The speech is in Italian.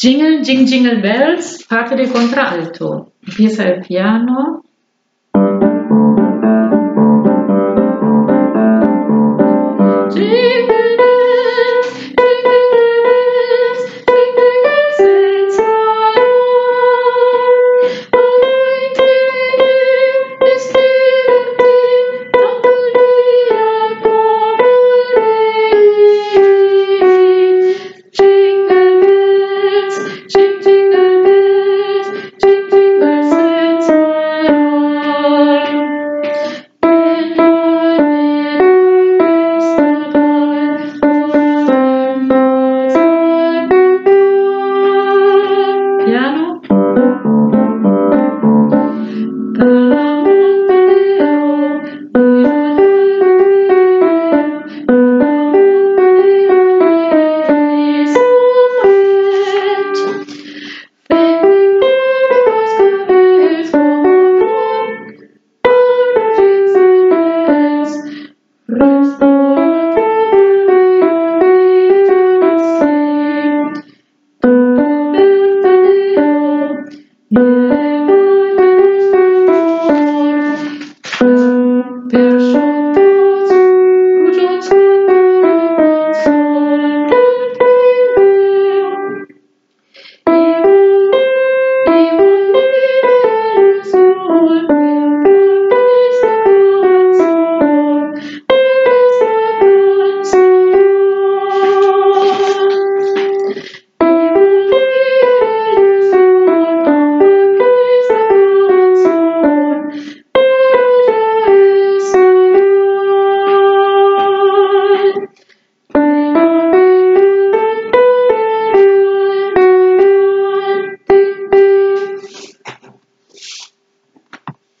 Jingle, Jing Jingle Bells, parte del contralto, empieza il piano. Yeah,